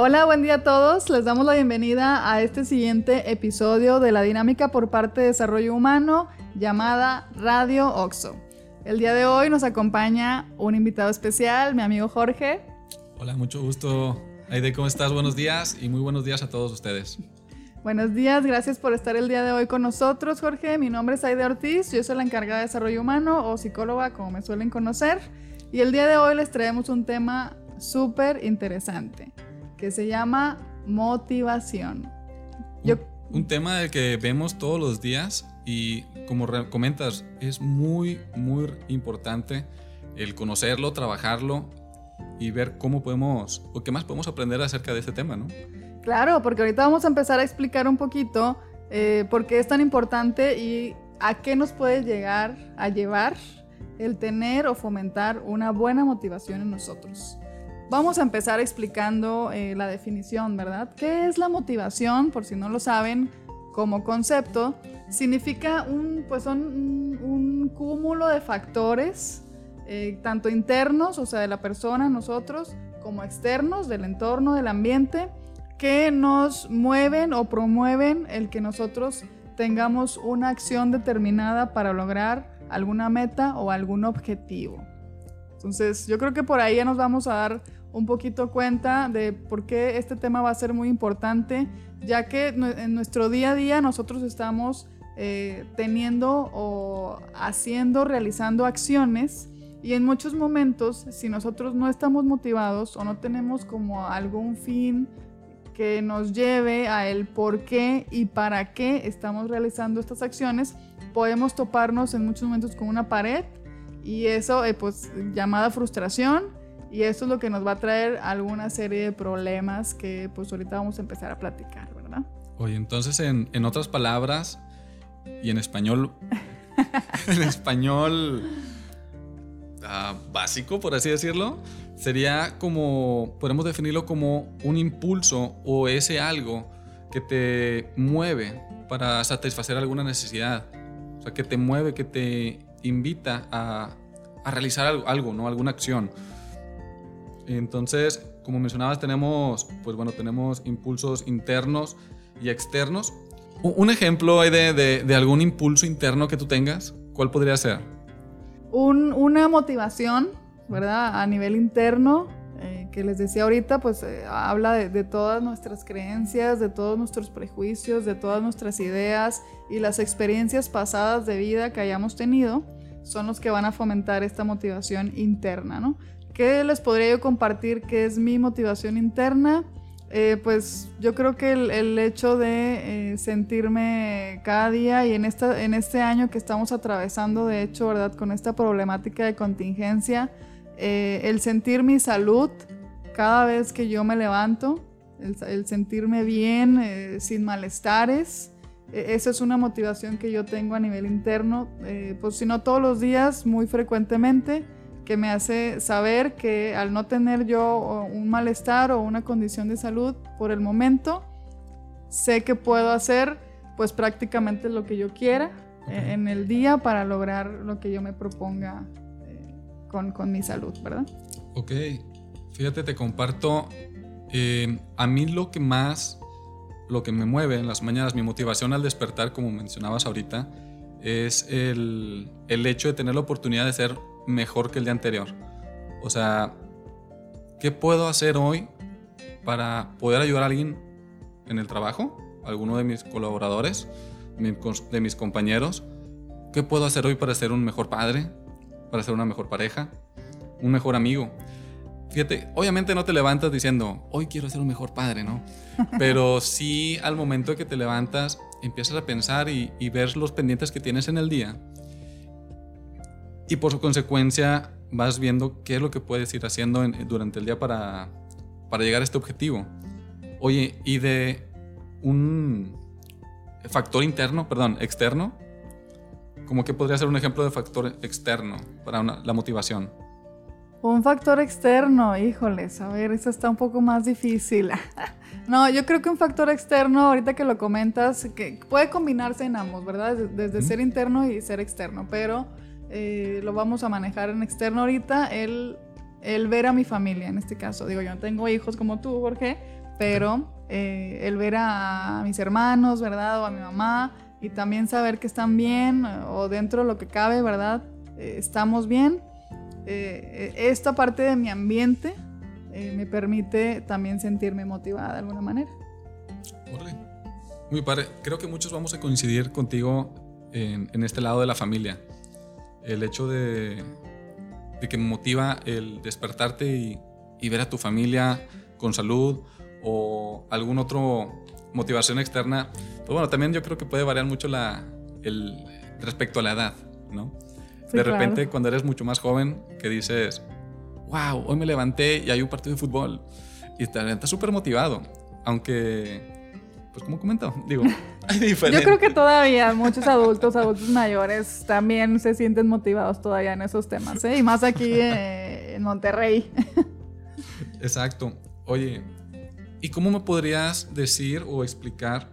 Hola, buen día a todos. Les damos la bienvenida a este siguiente episodio de la dinámica por parte de Desarrollo Humano llamada Radio Oxo. El día de hoy nos acompaña un invitado especial, mi amigo Jorge. Hola, mucho gusto. Aide, ¿cómo estás? Buenos días y muy buenos días a todos ustedes. Buenos días, gracias por estar el día de hoy con nosotros, Jorge. Mi nombre es Aide Ortiz, yo soy la encargada de desarrollo humano o psicóloga, como me suelen conocer. Y el día de hoy les traemos un tema súper interesante que se llama motivación. Un, tema del que vemos todos los días y como comentas, es muy, muy importante el conocerlo, trabajarlo y ver cómo podemos, o qué más podemos aprender acerca de este tema, ¿no? Claro, porque ahorita vamos a empezar a explicar un poquito eh, por qué es tan importante y a qué nos puede llegar a llevar el tener o fomentar una buena motivación en nosotros. Vamos a empezar explicando eh, la definición, ¿verdad? ¿Qué es la motivación? Por si no lo saben, como concepto, significa un, pues son un, cúmulo de factores, eh, tanto internos, o sea, de la persona, nosotros, como externos, del entorno, del ambiente, que nos mueven o promueven el que nosotros tengamos una acción determinada para lograr alguna meta o algún objetivo. Entonces, yo creo que por ahí ya nos vamos a dar un poquito cuenta de por qué este tema va a ser muy importante, ya que en nuestro día a día nosotros estamos eh, teniendo o haciendo, realizando acciones y en muchos momentos, si nosotros no estamos motivados o no tenemos como algún fin que nos lleve a el por qué y para qué estamos realizando estas acciones, podemos toparnos en muchos momentos con una pared y eso, eh, pues, llamada frustración. Y eso es lo que nos va a traer alguna serie de problemas que, pues, ahorita vamos a empezar a platicar, ¿verdad? Oye, entonces, en, en otras palabras, y en español, en español uh, básico, por así decirlo, sería como, podemos definirlo como un impulso o ese algo que te mueve para satisfacer alguna necesidad o sea, que te mueve, que te invita a, a realizar algo, algo, ¿no? Alguna acción. Entonces, como mencionabas, tenemos, pues bueno, tenemos impulsos internos y externos. Un ejemplo de, algún impulso interno que tú tengas, ¿cuál podría ser? Un, una motivación, ¿verdad? A nivel interno, eh, que les decía ahorita, pues eh, habla de, todas nuestras creencias, de todos nuestros prejuicios, de todas nuestras ideas y las experiencias pasadas de vida que hayamos tenido, son los que van a fomentar esta motivación interna, ¿no? ¿Qué les podría yo compartir que es mi motivación interna? Eh, pues yo creo que el, hecho de sentirme cada día y en, esta, en este año que estamos atravesando, de hecho, ¿verdad? Con esta problemática de contingencia, eh, el sentir mi salud cada vez que yo me levanto, el, sentirme bien, eh, sin malestares. E, esa es una motivación que yo tengo a nivel interno, eh, pues si no todos los días, muy frecuentemente, que me hace saber que al no tener yo un malestar o una condición de salud por el momento, sé que puedo hacer pues prácticamente lo que yo quiera en el día para lograr lo que yo me proponga con, con mi salud, ¿verdad? Ok, fíjate, te comparto, eh, a mí lo que más, lo que me mueve en las mañanas, mi motivación al despertar, como mencionabas ahorita, es el, el hecho de tener la oportunidad de ser mejor que el día anterior. O sea, ¿qué puedo hacer hoy para poder ayudar a alguien en el trabajo? Alguno de mis colaboradores, de mis compañeros. ¿Qué puedo hacer hoy para ser un mejor padre? para ser una mejor pareja, un mejor amigo. Fíjate, obviamente no te levantas diciendo, hoy quiero ser un mejor padre, ¿no? Pero sí al momento que te levantas, empiezas a pensar y, ver los pendientes que tienes en el día. Y por su consecuencia vas viendo qué es lo que puedes ir haciendo durante el día para, para llegar a este objetivo. Oye, y de un factor interno, perdón, externo, como que podría ser un ejemplo de factor externo para la motivación. Un factor externo, híjoles, a ver, eso está un poco más difícil. no, yo creo que un factor externo, ahorita que lo comentas, que puede combinarse en ambos, ¿verdad? Desde ser interno y ser externo, pero eh, lo vamos a manejar en externo ahorita, el, el ver a mi familia en este caso. Digo, yo no tengo hijos como tú, Jorge, pero eh, el ver a mis hermanos, ¿verdad? O a mi mamá y también saber que están bien o dentro de lo que cabe, ¿verdad? Eh, estamos bien. Eh, esta parte de mi ambiente me permite también sentirme motivada de alguna manera. Muy padre. Creo que muchos vamos a coincidir contigo en, este lado de la familia. El hecho de, de que me motiva el despertarte y, y ver a tu familia con salud o algún otro motivación externa, pues bueno, también yo creo que puede variar mucho la, el, respecto a la edad, ¿no? de repente cuando eres mucho más joven que dices, wow, hoy me levanté y hay un partido de fútbol y estás súper motivado, aunque, pues como comentó, digo, hay diferente. Yo creo que todavía muchos adultos, adultos mayores también se sienten motivados todavía en esos temas, ¿eh? y más aquí eh, en Monterrey. Exacto. Oye, ¿y cómo me podrías decir o explicar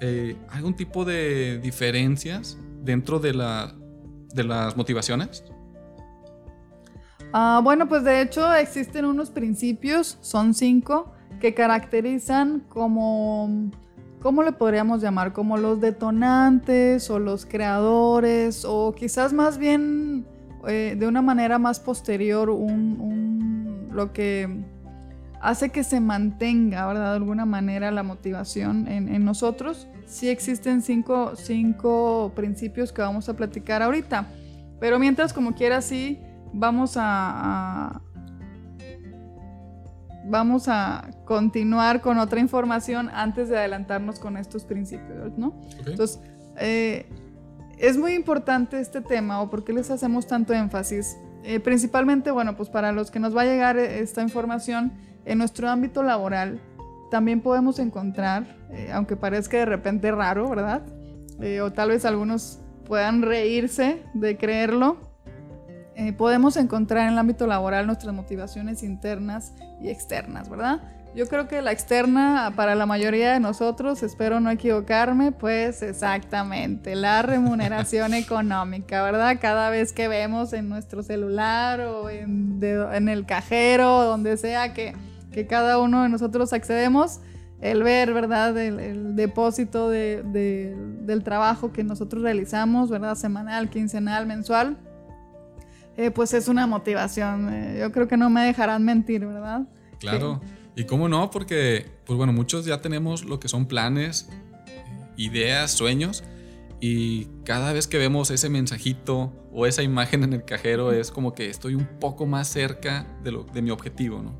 eh, algún tipo de diferencias dentro de, la, de las motivaciones? Ah, bueno, pues de hecho existen unos principios, son cinco, que caracterizan como, ¿cómo le podríamos llamar? Como los detonantes o los creadores o quizás más bien eh, de una manera más posterior un, lo que hace que se mantenga, ¿verdad? De alguna manera la motivación en, nosotros. Sí existen cinco, cinco, principios que vamos a platicar ahorita. Pero mientras, como quiera, sí, vamos a, vamos a continuar con otra información antes de adelantarnos con estos principios, ¿no? Entonces, eh, es muy importante este tema o por qué les hacemos tanto énfasis. Eh, principalmente, bueno, pues para los que nos va a llegar esta información, en nuestro ámbito laboral también podemos encontrar, eh, aunque parezca de repente raro, ¿verdad? Eh, o tal vez algunos puedan reírse de creerlo, eh, podemos encontrar en el ámbito laboral nuestras motivaciones internas y externas, ¿verdad? Yo creo que la externa para la mayoría de nosotros, espero no equivocarme, pues exactamente, la remuneración económica, ¿verdad? Cada vez que vemos en nuestro celular o en, en el cajero, donde sea que que cada uno de nosotros accedemos, el ver, ¿verdad? El, depósito del trabajo que nosotros realizamos, ¿verdad? Semanal, quincenal, mensual, eh, pues es una motivación. Eh, yo creo que no me dejarán mentir, ¿verdad? Claro. Y cómo no, porque, pues bueno, muchos ya tenemos lo que son planes, ideas, sueños, y cada vez que vemos ese mensajito o esa imagen en el cajero es como que estoy un poco más cerca de, lo, de mi objetivo, ¿no?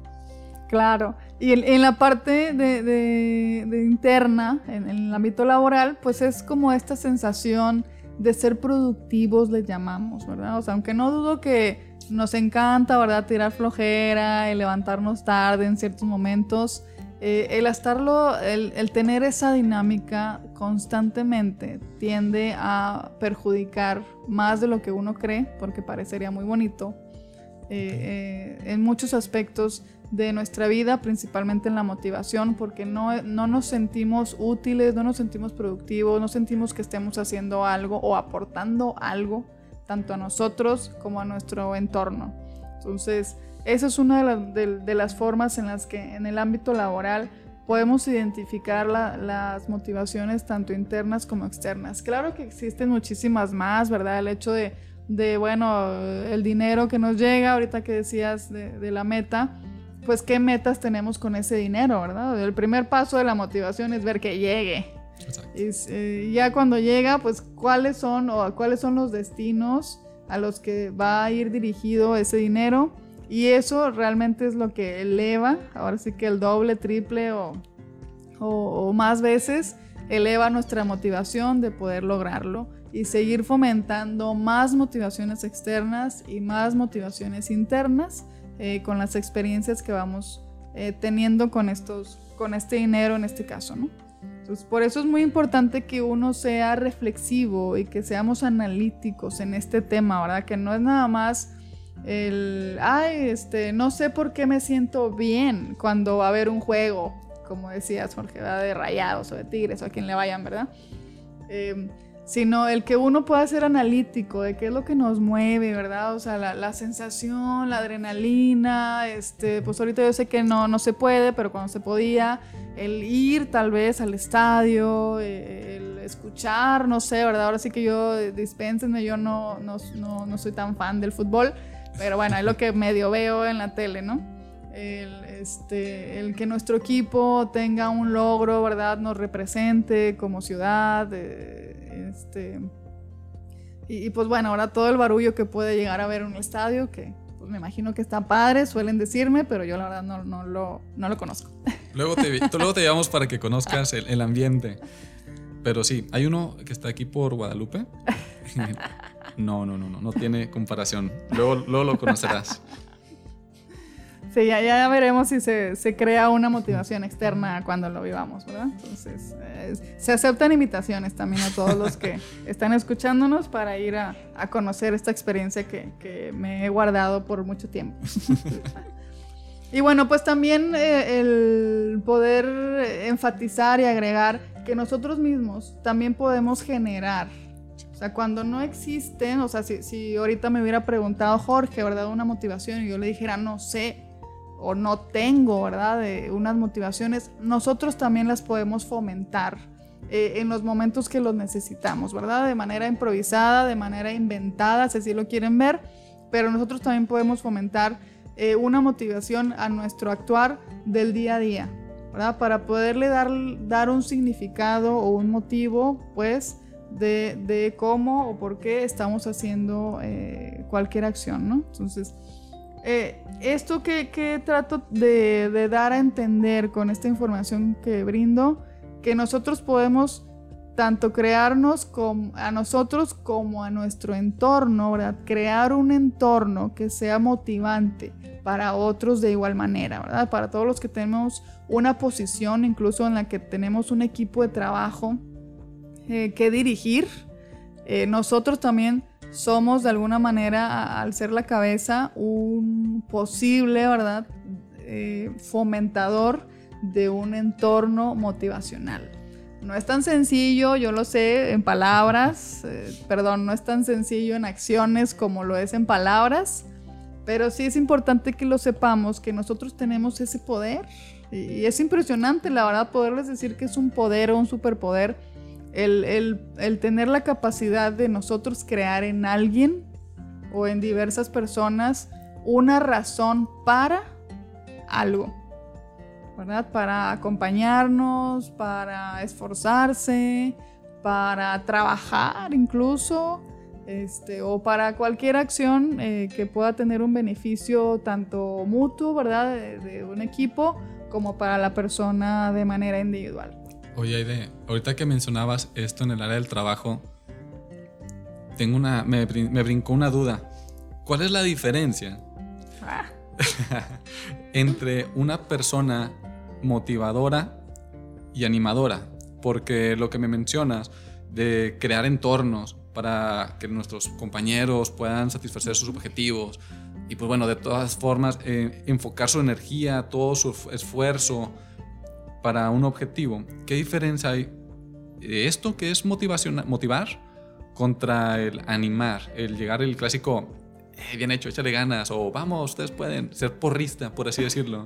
Claro, y en, la parte de, interna, en, el ámbito laboral, pues es como esta sensación de ser productivos, le llamamos, ¿verdad? O sea, aunque no dudo que nos encanta, ¿verdad? Tirar flojera y levantarnos tarde en ciertos momentos, eh, el estarlo, el, tener esa dinámica constantemente tiende a perjudicar más de lo que uno cree, porque parecería muy bonito. Eh, eh, en muchos aspectos de nuestra vida, principalmente en la motivación, porque no, no nos sentimos útiles, no nos sentimos productivos, no sentimos que estemos haciendo algo o aportando algo, tanto a nosotros como a nuestro entorno. Entonces, esa es una de, las formas en las que en el ámbito laboral podemos identificar las motivaciones tanto internas como externas. Claro que existen muchísimas más, ¿verdad? El hecho de, bueno, el dinero que nos llega, ahorita que decías de, de la meta, pues qué metas tenemos con ese dinero, ¿verdad? El primer paso de la motivación es ver que llegue. Y eh, ya cuando llega, pues cuáles son o cuáles son los destinos a los que va a ir dirigido ese dinero. Y eso realmente es lo que eleva, ahora sí que el doble, triple o, o más veces, eleva nuestra motivación de poder lograrlo y seguir fomentando más motivaciones externas y más motivaciones internas eh, con las experiencias que vamos eh, teniendo con, estos, con este dinero en este caso, ¿no? Entonces, por eso es muy importante que uno sea reflexivo y que seamos analíticos en este tema, ¿verdad? Que no es nada más el, ay, este, no sé por qué me siento bien cuando va a haber un juego, como decías, Jorge, va de rayados o de tigres o a quien le vayan, ¿verdad? Eh, sino el que uno pueda ser analítico de qué es lo que nos mueve, ¿verdad? O sea, la, sensación, la adrenalina, este, pues ahorita yo sé que no, no se puede, pero cuando se podía, el ir tal vez al estadio, el escuchar, no sé, ¿verdad? Ahora sí que yo, dispénsenme, yo no, no, no, no soy tan fan del fútbol, pero bueno, es lo que medio veo en la tele, ¿no? El, este, el que nuestro equipo tenga un logro, ¿verdad? Nos represente como ciudad, eh, este, y, pues bueno, ahora todo el barullo que puede llegar a ver en un estadio, que pues me imagino que está padre, suelen decirme, pero yo la verdad no, no, lo, no lo conozco. Luego te, luego te llevamos para que conozcas el, el, ambiente. Pero sí, hay uno que está aquí por Guadalupe. No, no, no, no, no tiene comparación. Luego, luego lo conocerás. Sí, ya, veremos si se, crea una motivación externa cuando lo vivamos, ¿verdad? Entonces, se aceptan invitaciones también a todos los que están escuchándonos para ir a, conocer esta experiencia que, me he guardado por mucho tiempo. y bueno, pues también eh, el poder enfatizar y agregar que nosotros mismos también podemos generar o sea, cuando no existen, o sea, si, si, ahorita me hubiera preguntado Jorge, ¿verdad? Una motivación y yo le dijera, no sé, o no tengo, ¿verdad? De unas motivaciones, nosotros también las podemos fomentar eh, en los momentos que los necesitamos, ¿verdad? De manera improvisada, de manera inventada, si así lo quieren ver, pero nosotros también podemos fomentar eh, una motivación a nuestro actuar del día a día, ¿verdad? Para poderle dar, dar un significado o un motivo, pues, de, cómo o por qué estamos haciendo eh, cualquier acción, ¿no? Entonces, eh, esto que, trato de, dar a entender con esta información que brindo, que nosotros podemos tanto crearnos a nosotros como a nuestro entorno. Crear un entorno que sea motivante para otros de igual manera, ¿verdad? Para todos los que tenemos una posición, incluso en la que tenemos un equipo de trabajo eh, que dirigir, eh, nosotros también somos de alguna manera, al ser la cabeza, un posible, ¿verdad? Eh, fomentador de un entorno motivacional. No es tan sencillo, yo lo sé, en palabras, eh, perdón, no es tan sencillo en acciones como lo es en palabras, pero sí es importante que lo sepamos, que nosotros tenemos ese poder. Y es impresionante, la verdad, poderles decir que es un poder o un superpoder el, tener la capacidad de nosotros crear en alguien o en diversas personas una razón para algo, ¿verdad? Para acompañarnos, para esforzarse, para trabajar incluso, este, o para cualquier acción eh, que pueda tener un beneficio tanto mutuo, ¿verdad? de un equipo, como para la persona de manera individual. Oye, Aide, ahorita que mencionabas esto en el área del trabajo, tengo una, me, brincó una duda. ¿Cuál es la diferencia ah. entre una persona motivadora y animadora? Porque lo que me mencionas de crear entornos para que nuestros compañeros puedan satisfacer sus objetivos y pues bueno, de todas formas, eh, enfocar su energía, todo su esfuerzo para un objetivo, ¿qué diferencia hay de esto que es motivar contra el animar, el llegar el clásico, eh, bien hecho, échale ganas, o vamos, ustedes pueden ser porrista, por así decirlo?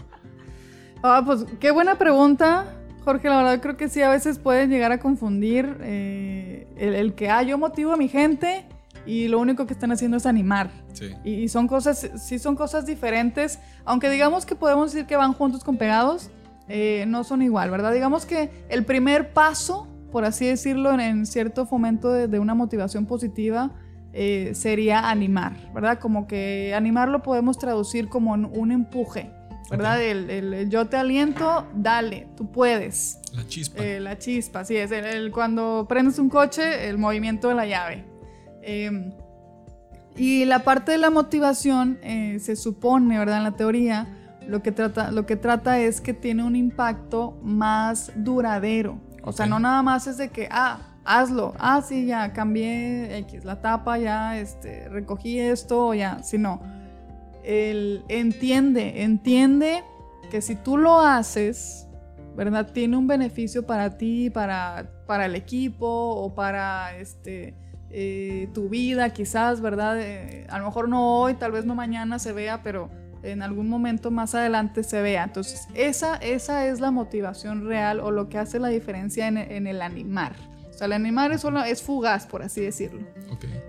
Ah, pues qué buena pregunta, Jorge, la verdad creo que sí, a veces pueden llegar a confundir eh, el, que, ah, yo motivo a mi gente y lo único que están haciendo es animar. Sí. Y, y, son cosas, sí son cosas diferentes, aunque digamos que podemos decir que van juntos con pegados, eh, no son igual, ¿verdad? Digamos que el primer paso, por así decirlo, en, cierto fomento de, una motivación positiva, eh, sería animar, ¿verdad? Como que animar lo podemos traducir como un empuje, ¿verdad? El, yo te aliento, dale, tú puedes. La chispa. Eh, la chispa, sí, es el, cuando prendes un coche, el movimiento de la llave. Em, y la parte de la motivación se supone, ¿verdad? En la teoría, lo que trata, lo que trata es que tiene un impacto más duradero. O sea, no nada más es de que, ah, hazlo, ah, sí, ya cambié X, la tapa, ya este, recogí esto, ya, sino, él entiende, entiende que si tú lo haces, ¿verdad? Tiene un beneficio para ti, para, para el equipo o para este, eh, tu vida, quizás, ¿verdad? Eh, a lo mejor no hoy, tal vez no mañana se vea, pero en algún momento más adelante se vea. Entonces, esa, esa es la motivación real o lo que hace la diferencia en, el animar. O sea, el animar es, solo, es fugaz, por así decirlo.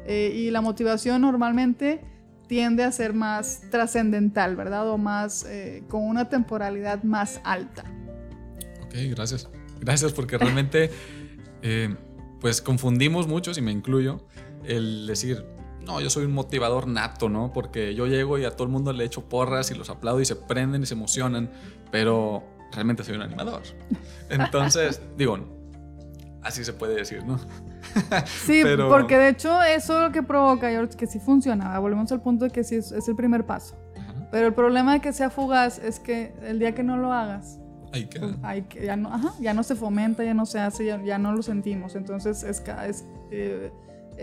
Eh, y la motivación normalmente tiende a ser más trascendental, ¿verdad? O más, con una temporalidad más alta. Ok, gracias. Gracias porque realmente eh, pues confundimos muchos, y me incluyo, el decir, no, yo soy un motivador nato, ¿no? Porque yo llego y a todo el mundo le echo porras y los aplaudo y se prenden y se emocionan, pero realmente soy un animador. Entonces, digo, así se puede decir, ¿no? Sí, porque de hecho eso lo que provoca, George, que sí funciona. Volvemos al punto de que sí es, es el primer paso. Pero el problema de que sea fugaz es que el día que no lo hagas, Ahí queda. Pues, ya, no, ya no se fomenta, ya no se hace, ya, no lo sentimos. Entonces es, es eh,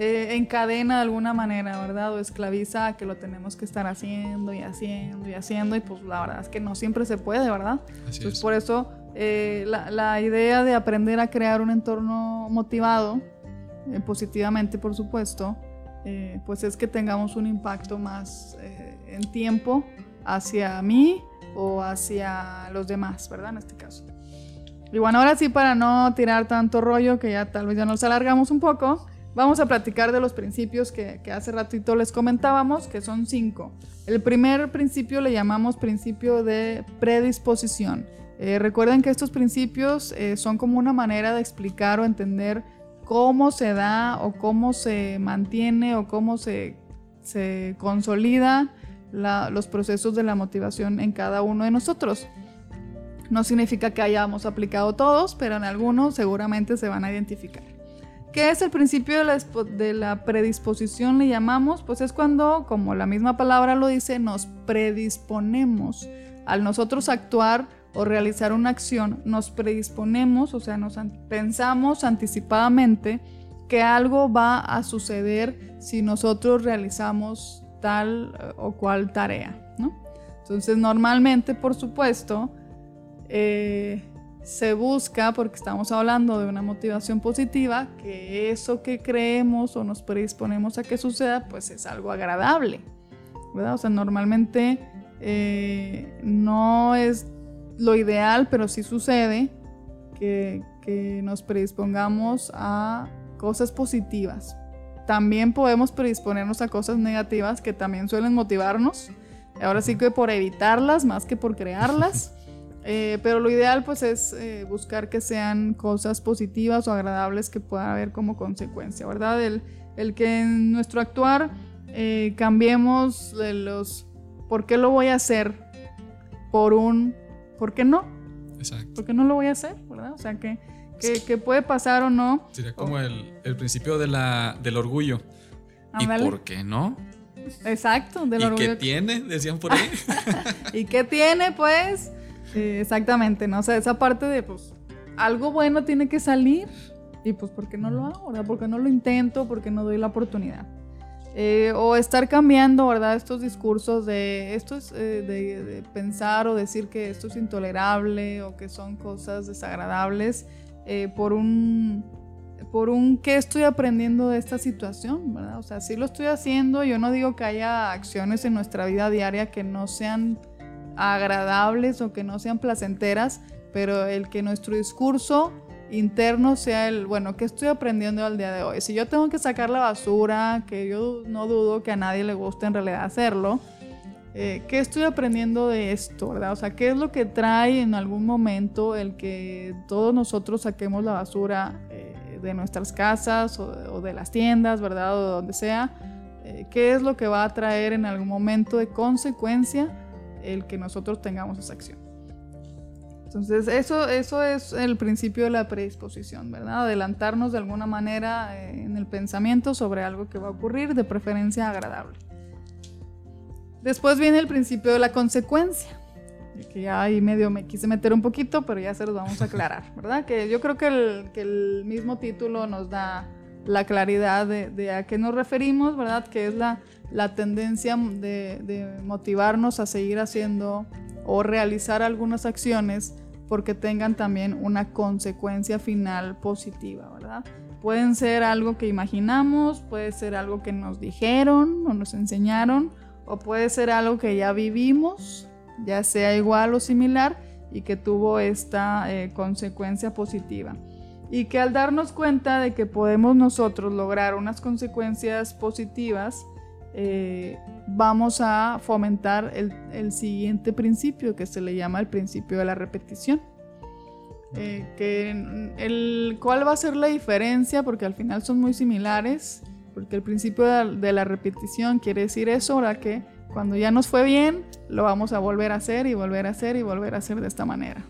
eh, encadena de alguna manera, ¿verdad? O esclaviza a que lo tenemos que estar haciendo y haciendo y haciendo. Y pues la verdad es que no siempre se puede, ¿verdad? Así Entonces por eso eh, la, la, idea de aprender a crear un entorno motivado, positivamente por supuesto, pues es que tengamos un impacto más en tiempo hacia mí o hacia los demás, ¿verdad? En este caso. Y bueno, ahora sí, para no tirar tanto rollo, que ya tal vez ya nos alargamos un poco, vamos a platicar de los principios que, hace ratito les comentábamos, que son cinco. El primer principio le llamamos principio de predisposición. Eh, recuerden que estos principios eh, son como una manera de explicar o entender cómo se da o cómo se mantiene o cómo se, se consolida los procesos de la motivación en cada uno de nosotros. No significa que hayamos aplicado todos, pero en algunos seguramente se van a identificar. ¿Qué es el principio de la, predisposición? Le llamamos, pues es cuando, como la misma palabra lo dice, nos predisponemos. Al nosotros actuar o realizar una acción, nos predisponemos, o sea, nos pensamos anticipadamente que algo va a suceder si nosotros realizamos tal eh, o cual tarea, ¿no? Entonces, normalmente, por supuesto, eh, se busca, porque estamos hablando de una motivación positiva, que eso que creemos o nos predisponemos a que suceda, pues es algo agradable, ¿verdad? O sea, normalmente eh, no es lo ideal, pero sí sucede que, que nos predispongamos a cosas positivas, también podemos predisponernos a cosas negativas que también suelen motivarnos. Ahora sí que por evitarlas más que por crearlas. Eh, pero lo ideal pues es eh, buscar que sean cosas positivas o agradables que pueda haber como consecuencia, ¿verdad? El, el que en nuestro actuar eh, cambiemos de los ¿por qué lo voy a hacer? por un ¿por qué no? Exacto. ¿Por qué no lo voy a hacer? ¿Verdad? O sea que que, puede pasar o no. Sería como el, el, principio de la, del orgullo. ¿Y por qué no? Exacto, del orgullo. ¿Y qué tiene? Decían por ahí. ¿Y qué tiene, pues? Exactamente, ¿no? O sea, esa parte de, pues, algo bueno tiene que salir. Y pues, ¿por qué no lo hago? ¿verdad? ¿Por qué no lo intento? ¿Por qué no doy la oportunidad? Eh, o estar cambiando, ¿verdad? Estos discursos de esto es eh, de, de, pensar o decir que esto es intolerable o que son cosas desagradables eh, por un por un qué estoy aprendiendo de esta situación, ¿verdad? O sea, sí lo estoy haciendo, yo no digo que haya acciones en nuestra vida diaria que no sean agradables o que no sean placenteras, pero el que nuestro discurso interno sea el, bueno, ¿qué estoy aprendiendo al día de hoy? Si yo tengo que sacar la basura, que yo no dudo que a nadie le guste en realidad hacerlo, eh, ¿qué estoy aprendiendo de esto, verdad? O sea, ¿qué es lo que trae en algún momento el que todos nosotros saquemos la basura eh, de nuestras casas o, de las tiendas, verdad? O de donde sea. Eh, ¿Qué es lo que va a traer en algún momento de consecuencia el que nosotros tengamos esa acción? Entonces, eso, eso es el principio de la predisposición, ¿verdad? Adelantarnos de alguna manera en el pensamiento sobre algo que va a ocurrir, de preferencia agradable. Después viene el principio de la consecuencia, que ya ahí medio me quise meter un poquito, pero ya se los vamos a aclarar, ¿verdad? Que yo creo que el, que el mismo título nos da la claridad de, a qué nos referimos, ¿verdad? Que es la, la tendencia de, motivarnos a seguir haciendo o realizar algunas acciones porque tengan también una consecuencia final positiva, ¿verdad? Pueden ser algo que imaginamos, puede ser algo que nos dijeron o nos enseñaron, o puede ser algo que ya vivimos, ya sea igual o similar, y que tuvo esta eh, consecuencia positiva. Y que al darnos cuenta de que podemos nosotros lograr unas consecuencias positivas, eh, vamos a fomentar el, siguiente principio que se le llama el principio de la repetición. Eh, que el, ¿Cuál va a ser la diferencia? Porque al final son muy similares, porque el principio de la, repetición quiere decir eso, ahora que cuando ya nos fue bien, lo vamos a volver a hacer y volver a hacer y volver a hacer de esta manera.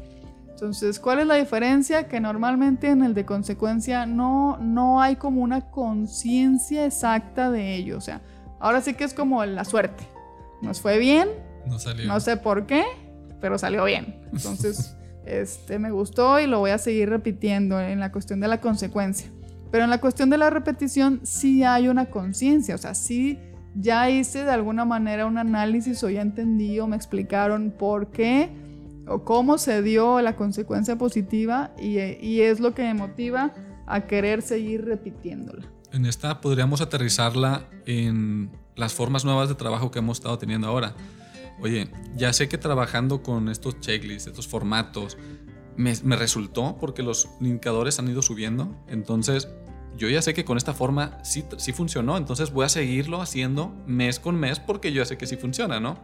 Entonces, ¿cuál es la diferencia? Que normalmente en el de consecuencia no, no hay como una conciencia exacta de ello. O sea, Ahora sí que es como la suerte. Nos fue bien. No salió. No sé por qué, pero salió bien. Entonces, este, me gustó y lo voy a seguir repitiendo en la cuestión de la consecuencia. Pero en la cuestión de la repetición sí hay una conciencia, o sea, sí ya hice de alguna manera un análisis o ya entendí o me explicaron por qué o cómo se dio la consecuencia positiva y, es lo que me motiva a querer seguir repitiéndola en esta podríamos aterrizarla en las formas nuevas de trabajo que hemos estado teniendo ahora. Oye, ya sé que trabajando con estos checklists, estos formatos, me, resultó porque los indicadores han ido subiendo. Entonces, yo ya sé que con esta forma sí, sí funcionó. Entonces voy a seguirlo haciendo mes con mes porque yo ya sé que sí funciona, ¿no?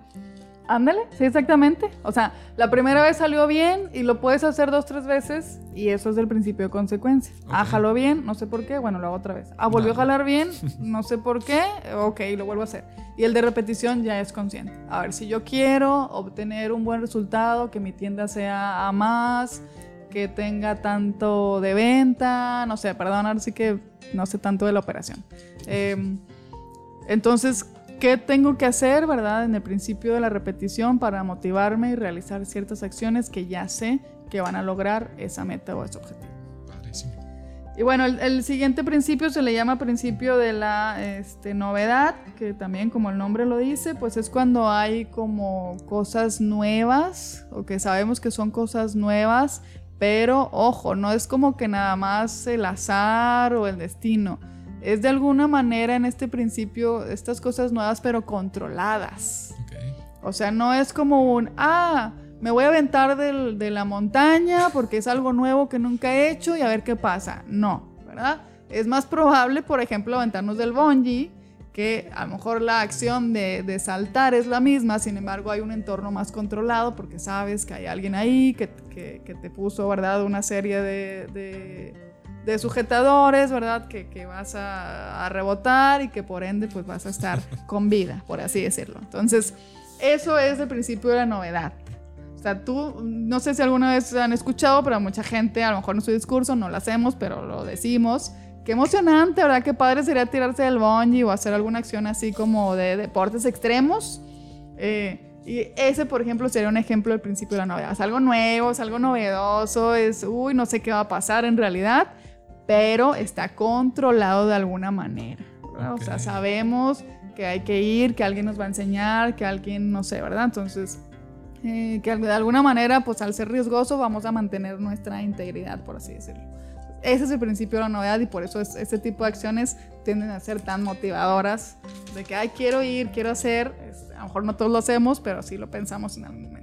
Ándale, sí, exactamente. O sea, la primera vez salió bien y lo puedes hacer dos, tres veces y eso es el principio de consecuencia. Ah, jaló bien, no sé por qué, bueno, lo hago otra vez. Ah, volvió a jalar bien, no sé por qué, ok, lo vuelvo a hacer. Y el de repetición ya es consciente. A ver, si yo quiero obtener un buen resultado, que mi tienda sea a más, que tenga tanto de venta, no sé, perdón, ahora sí que no sé tanto de la operación. Em, entonces, ¿Qué tengo que hacer, verdad? En el principio de la repetición para motivarme y realizar ciertas acciones que ya sé que van a lograr esa meta o ese objetivo. Y bueno, el, siguiente principio se le llama principio de la este, novedad, que también como el nombre lo dice, pues es cuando hay como cosas nuevas o que sabemos que son cosas nuevas, pero ojo, no es como que nada más el azar o el destino es de alguna manera en este principio estas cosas nuevas pero controladas. O sea, no es como un, ah, me voy a aventar de la montaña porque es algo nuevo que nunca he hecho y a ver qué pasa. No, ¿verdad? Es más probable, por ejemplo, aventarnos del bungee, que a lo mejor la acción de, saltar es la misma, sin embargo hay un entorno más controlado porque sabes que hay alguien ahí que, te puso, ¿verdad? Una serie de de sujetadores, ¿verdad? Que, que vas a, rebotar y que por ende pues vas a estar con vida, por así decirlo. Entonces, eso es el principio de la novedad. O sea, tú, no sé si alguna vez han escuchado, pero mucha gente, a lo mejor en su discurso no lo hacemos, pero lo decimos. Qué emocionante, ¿verdad? Qué padre sería tirarse del bungee o hacer alguna acción así como de deportes extremos. Eh, y ese, por ejemplo, sería un ejemplo del principio de la novedad. Es algo nuevo, es algo novedoso, es, uy, no sé qué va a pasar en realidad pero está controlado de alguna manera. O sea, sabemos que hay que ir, que alguien nos va a enseñar, que alguien, no sé, ¿verdad? Entonces, eh, que de alguna manera, pues al ser riesgoso, vamos a mantener nuestra integridad, por así decirlo. Ese es el principio de la novedad y por eso es, este tipo de acciones tienden a ser tan motivadoras de que, ay, quiero ir, quiero hacer. a lo mejor no todos lo hacemos, pero sí lo pensamos en algún momento.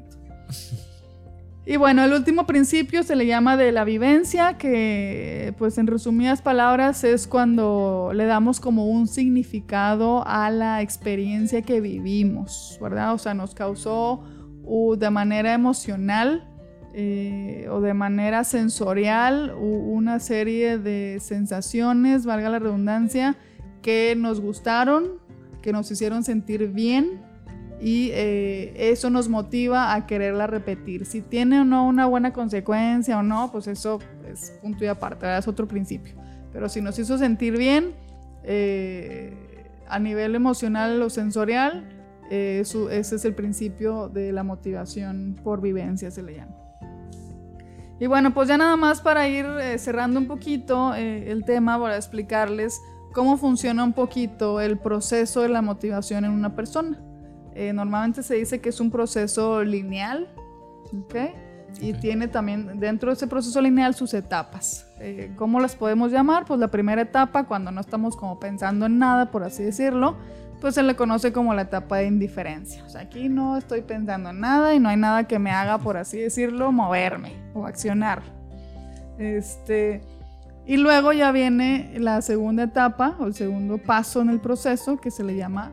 Y bueno, el último principio se le llama de la vivencia, que pues en resumidas palabras es cuando le damos como un significado a la experiencia que vivimos, ¿verdad? O sea, nos causó de manera emocional eh, o de manera sensorial una serie de sensaciones, valga la redundancia, que nos gustaron, que nos hicieron sentir bien y eh, eso nos motiva a quererla repetir. Si tiene o no una buena consecuencia o no, pues eso es punto y aparte, es otro principio. Pero si nos hizo sentir bien eh, a nivel emocional o sensorial, eh, ese es el principio de la motivación por vivencia, se le llama. Y bueno, pues ya nada más para ir cerrando un poquito el tema, para explicarles cómo funciona un poquito el proceso de la motivación en una persona. Eh, normalmente se dice que es un proceso lineal, y tiene también dentro de ese proceso lineal sus etapas. Eh, ¿Cómo las podemos llamar? Pues la primera etapa, cuando no estamos como pensando en nada, por así decirlo, pues se le conoce como la etapa de indiferencia. O sea, aquí no estoy pensando en nada y no hay nada que me haga, por así decirlo, moverme o accionar. Este, y luego ya viene la segunda etapa o el segundo paso en el proceso que se le llama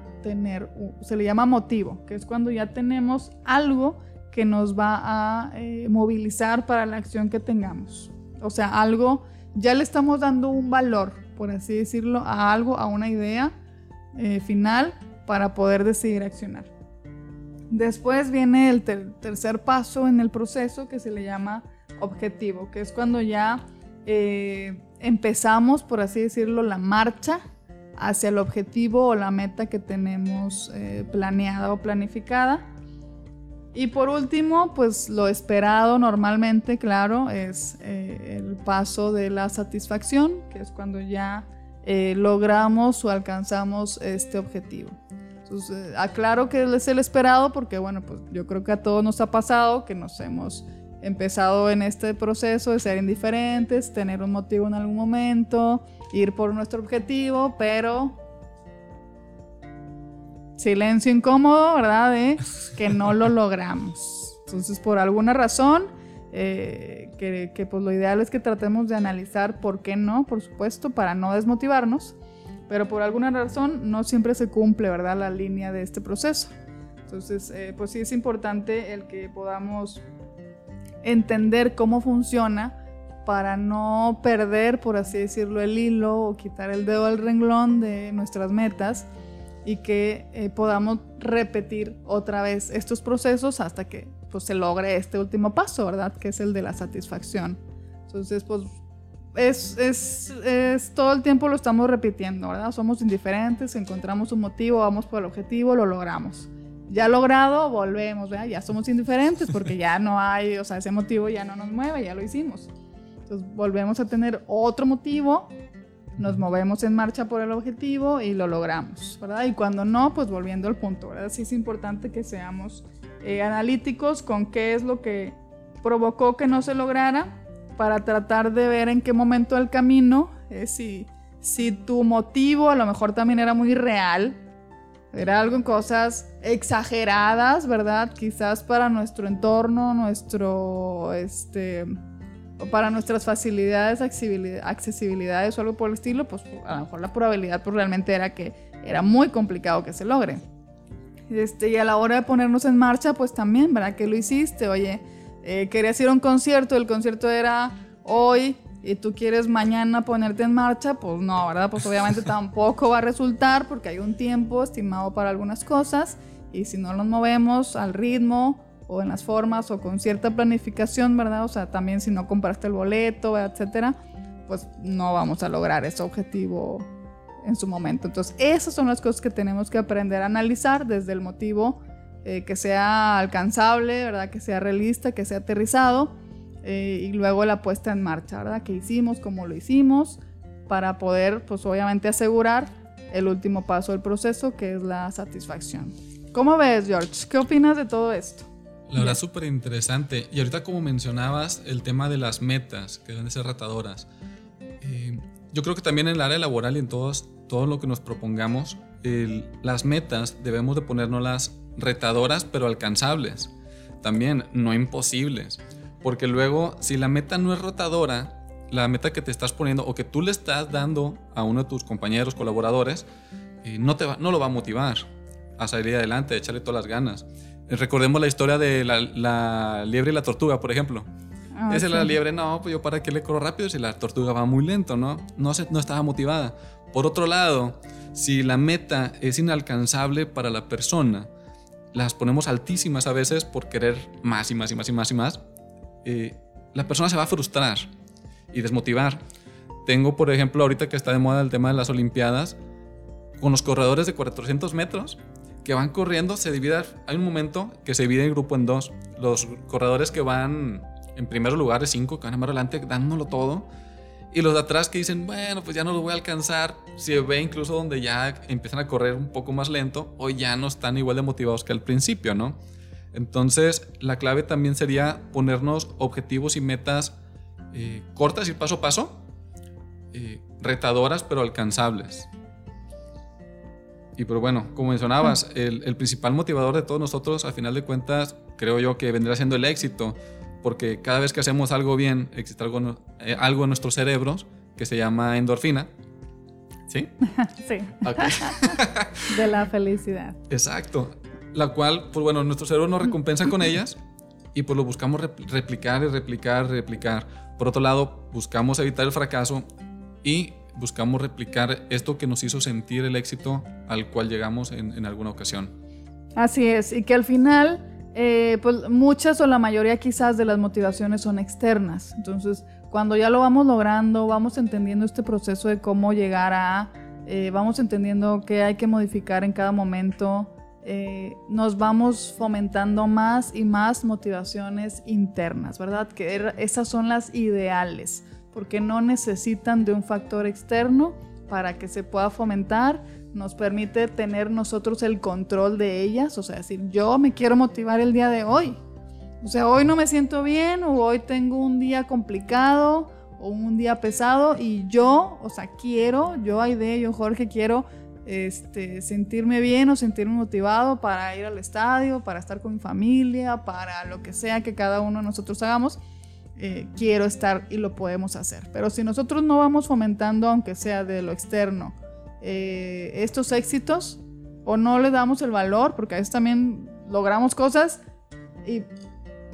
se le llama motivo, que es cuando ya tenemos algo que nos va a eh, movilizar para la acción que tengamos. O sea, algo, ya le estamos dando un valor, por así decirlo, a algo, a una idea eh, final para poder decidir accionar. Después viene el tercer paso en el proceso que se le llama objetivo, que es cuando ya eh, empezamos, por así decirlo, la marcha hacia el objetivo o la meta que tenemos planeada o planificada y por último, pues lo esperado normalmente, claro, es eh, el paso de la satisfacción, que es cuando ya eh, logramos o alcanzamos este objetivo. Entonces, aclaro que es el esperado porque, bueno, pues yo creo que a todos nos ha pasado que nos hemos empezado en este proceso de ser indiferentes, tener un motivo en algún momento, ir por nuestro objetivo, pero silencio incómodo, ¿verdad? De que no lo logramos. Entonces, por alguna razón, eh, que, pues lo ideal es que tratemos de analizar por qué no, por supuesto, para no desmotivarnos, pero por alguna razón no siempre se cumple, ¿verdad? La línea de este proceso. Entonces, eh, pues sí es importante el que podamos entender cómo funciona para no perder, por así decirlo, el hilo o quitar el dedo al renglón de nuestras metas y que eh, podamos repetir otra vez estos procesos hasta que pues, se logre este último paso, ¿verdad? Que es el de la satisfacción. Entonces, pues es, es, es, todo el tiempo lo estamos repitiendo, ¿verdad? Somos indiferentes, encontramos un motivo, vamos por el objetivo, lo logramos. Ya logrado, volvemos, ¿verdad? Ya somos indiferentes porque ya no hay, o sea, ese motivo ya no nos mueve, ya lo hicimos. Entonces volvemos a tener otro motivo nos movemos en marcha por el objetivo y lo logramos, ¿verdad? Y cuando no, pues volviendo al punto, ¿verdad? Sí es importante que seamos eh, analíticos con qué es lo que provocó que no se lograra para tratar de ver en qué momento del camino, eh, si, si tu motivo a lo mejor también era muy real, era algo en cosas exageradas, ¿verdad? Quizás para nuestro entorno, nuestro, este, para nuestras facilidades, accesibilidades o algo por el estilo, pues a lo mejor la probabilidad pues realmente era que era muy complicado que se logre. Este, y a la hora de ponernos en marcha, pues también, ¿verdad? ¿Qué lo hiciste? Oye, eh, querías ir a un concierto, el concierto era hoy y tú quieres mañana ponerte en marcha, pues no, ¿verdad? Pues obviamente tampoco va a resultar porque hay un tiempo estimado para algunas cosas y si no nos movemos al ritmo o en las formas o con cierta planificación, ¿verdad? O sea, también si no compraste el boleto, etcétera, pues no vamos a lograr ese objetivo en su momento. Entonces, esas son las cosas que tenemos que aprender a analizar desde el motivo eh, que sea alcanzable, ¿verdad? Que sea realista, que sea aterrizado eh, y luego la puesta en marcha, ¿verdad? ¿Qué hicimos? ¿Cómo lo hicimos? Para poder, pues obviamente, asegurar el último paso del proceso, que es la satisfacción. ¿Cómo ves, George? ¿Qué opinas de todo esto? La verdad, súper interesante. Y ahorita como mencionabas, el tema de las metas, que deben de ser ratadoras. Eh, yo creo que también en el área laboral y en todos, todo lo que nos propongamos, las metas debemos de ponernos retadoras, pero alcanzables. También, no imposibles. Porque luego, si la meta no es rotadora, la meta que te estás poniendo o que tú le estás dando a uno de tus compañeros, colaboradores, eh, no, te va, no lo va a motivar a salir adelante, a echarle todas las ganas. Recordemos la historia de la, liebre y la tortuga, por ejemplo. Ah, Esa es la liebre, no, pues yo para qué le corro rápido si la tortuga va muy lento, ¿no? No, se, no estaba motivada. Por otro lado, si la meta es inalcanzable para la persona, las ponemos altísimas a veces por querer más y más y más y más y más, eh, la persona se va a frustrar y desmotivar. Tengo, por ejemplo, ahorita que está de moda el tema de las Olimpiadas, con los corredores de 400 metros, que van corriendo se divide, hay un momento que se divide el grupo en dos. Los corredores que van en primer lugar, cinco, que van más adelante, dándolo todo. Y los de atrás que dicen, bueno, pues ya no lo voy a alcanzar. Se ve incluso donde ya empiezan a correr un poco más lento o ya no están igual de motivados que al principio, ¿no? Entonces, la clave también sería ponernos objetivos y metas eh, cortas y paso a paso, eh, retadoras pero alcanzables. Y pero bueno, como mencionabas, el, el, principal motivador de todos nosotros, al final de cuentas, creo yo que vendrá siendo el éxito, porque cada vez que hacemos algo bien, existe algo, eh, algo en nuestros cerebros que se llama endorfina. ¿Sí? sí. de la felicidad. Exacto. La cual, pues bueno, nuestro cerebro nos recompensa con ellas y pues lo buscamos replicar y replicar, replicar. Por otro lado, buscamos evitar el fracaso y buscamos replicar esto que nos hizo sentir el éxito al cual llegamos en, en alguna ocasión. Así es, y que al final, eh, pues muchas o la mayoría quizás de las motivaciones son externas. Entonces, cuando ya lo vamos logrando, vamos entendiendo este proceso de cómo llegar a, eh, vamos entendiendo qué hay que modificar en cada momento, eh, nos vamos fomentando más y más motivaciones internas, ¿verdad? Que er, esas son las ideales, porque no necesitan de un factor externo para que se pueda fomentar, nos permite tener nosotros el control de ellas, o sea, decir, yo me quiero motivar el día de hoy, o sea, hoy no me siento bien o hoy tengo un día complicado o un día pesado y yo, o sea, quiero, yo Aide, yo Jorge, quiero este, sentirme bien o sentirme motivado para ir al estadio, para estar con mi familia, para lo que sea que cada uno de nosotros hagamos. Eh, quiero estar y lo podemos hacer. Pero si nosotros no vamos fomentando, aunque sea de lo externo, eh, estos éxitos o no le damos el valor, porque a veces también logramos cosas y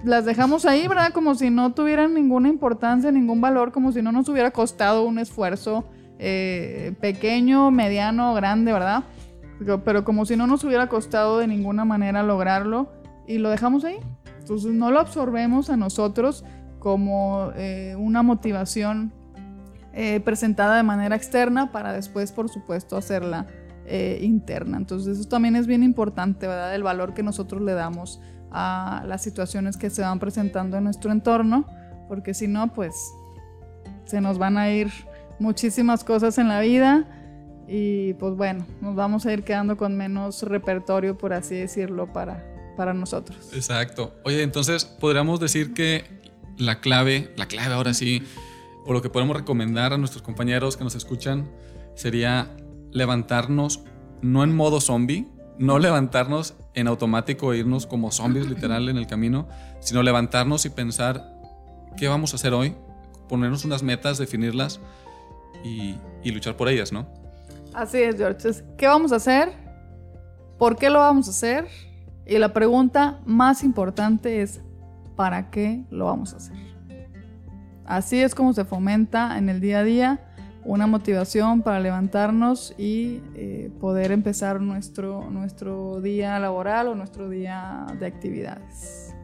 las dejamos ahí, ¿verdad? Como si no tuvieran ninguna importancia, ningún valor, como si no nos hubiera costado un esfuerzo eh, pequeño, mediano, grande, ¿verdad? Pero, como si no nos hubiera costado de ninguna manera lograrlo y lo dejamos ahí. Entonces no lo absorbemos a nosotros como eh, una motivación eh, presentada de manera externa para después, por supuesto, hacerla interna. Entonces eso también es bien importante, ¿verdad? El valor que nosotros le damos a las situaciones que se van presentando en nuestro entorno, porque si no, pues se nos van a ir muchísimas cosas en la vida y pues bueno, nos vamos a ir quedando con menos repertorio, por así decirlo, para, para nosotros. Exacto. Oye, entonces podríamos decir que la clave, la clave ahora sí, o lo que podemos recomendar a nuestros compañeros que nos escuchan, sería levantarnos no en modo zombie, no levantarnos en automático e irnos como zombies literal en el camino, sino levantarnos y pensar qué vamos a hacer hoy, ponernos unas metas, definirlas y, luchar por ellas, ¿no? Así es, George. ¿Qué vamos a hacer? ¿Por qué lo vamos a hacer? Y la pregunta más importante es, ¿para qué lo vamos a hacer? Así es como se fomenta en el día a día una motivación para levantarnos y eh, poder empezar nuestro, nuestro día laboral o nuestro día de actividades.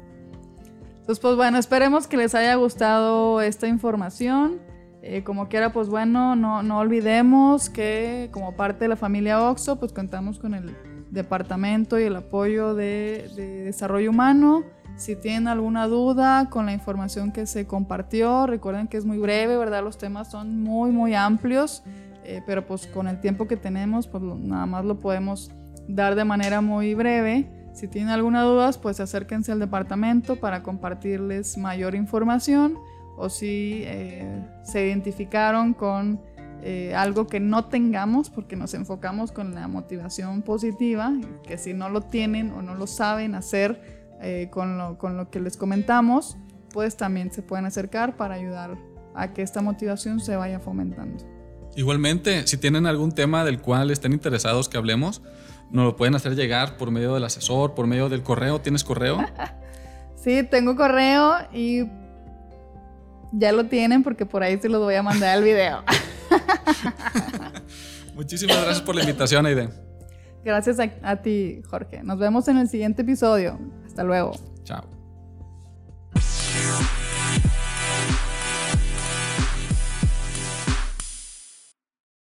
Entonces, pues bueno, esperemos que les haya gustado esta información. Eh, como quiera, pues bueno, no, no, olvidemos que como parte de la familia OXO, pues contamos con el departamento y el apoyo de, de desarrollo humano si tienen alguna duda con la información que se compartió, recuerden que es muy breve, ¿verdad? Los temas son muy, muy amplios, eh, pero pues con el tiempo que tenemos, pues nada más lo podemos dar de manera muy breve. Si tienen alguna duda, pues acérquense al departamento para compartirles mayor información o si eh, se identificaron con eh, algo que no tengamos, porque nos enfocamos con la motivación positiva, que si no lo tienen o no lo saben hacer, eh, con, lo, con lo que les comentamos, pues también se pueden acercar para ayudar a que esta motivación se vaya fomentando. Igualmente, si tienen algún tema del cual estén interesados que hablemos, nos lo pueden hacer llegar por medio del asesor, por medio del correo. ¿Tienes correo? sí, tengo correo y ya lo tienen porque por ahí se los voy a mandar el video. Muchísimas gracias por la invitación, Aide. Gracias a, a ti, Jorge. Nos vemos en el siguiente episodio. Hasta luego. Chao.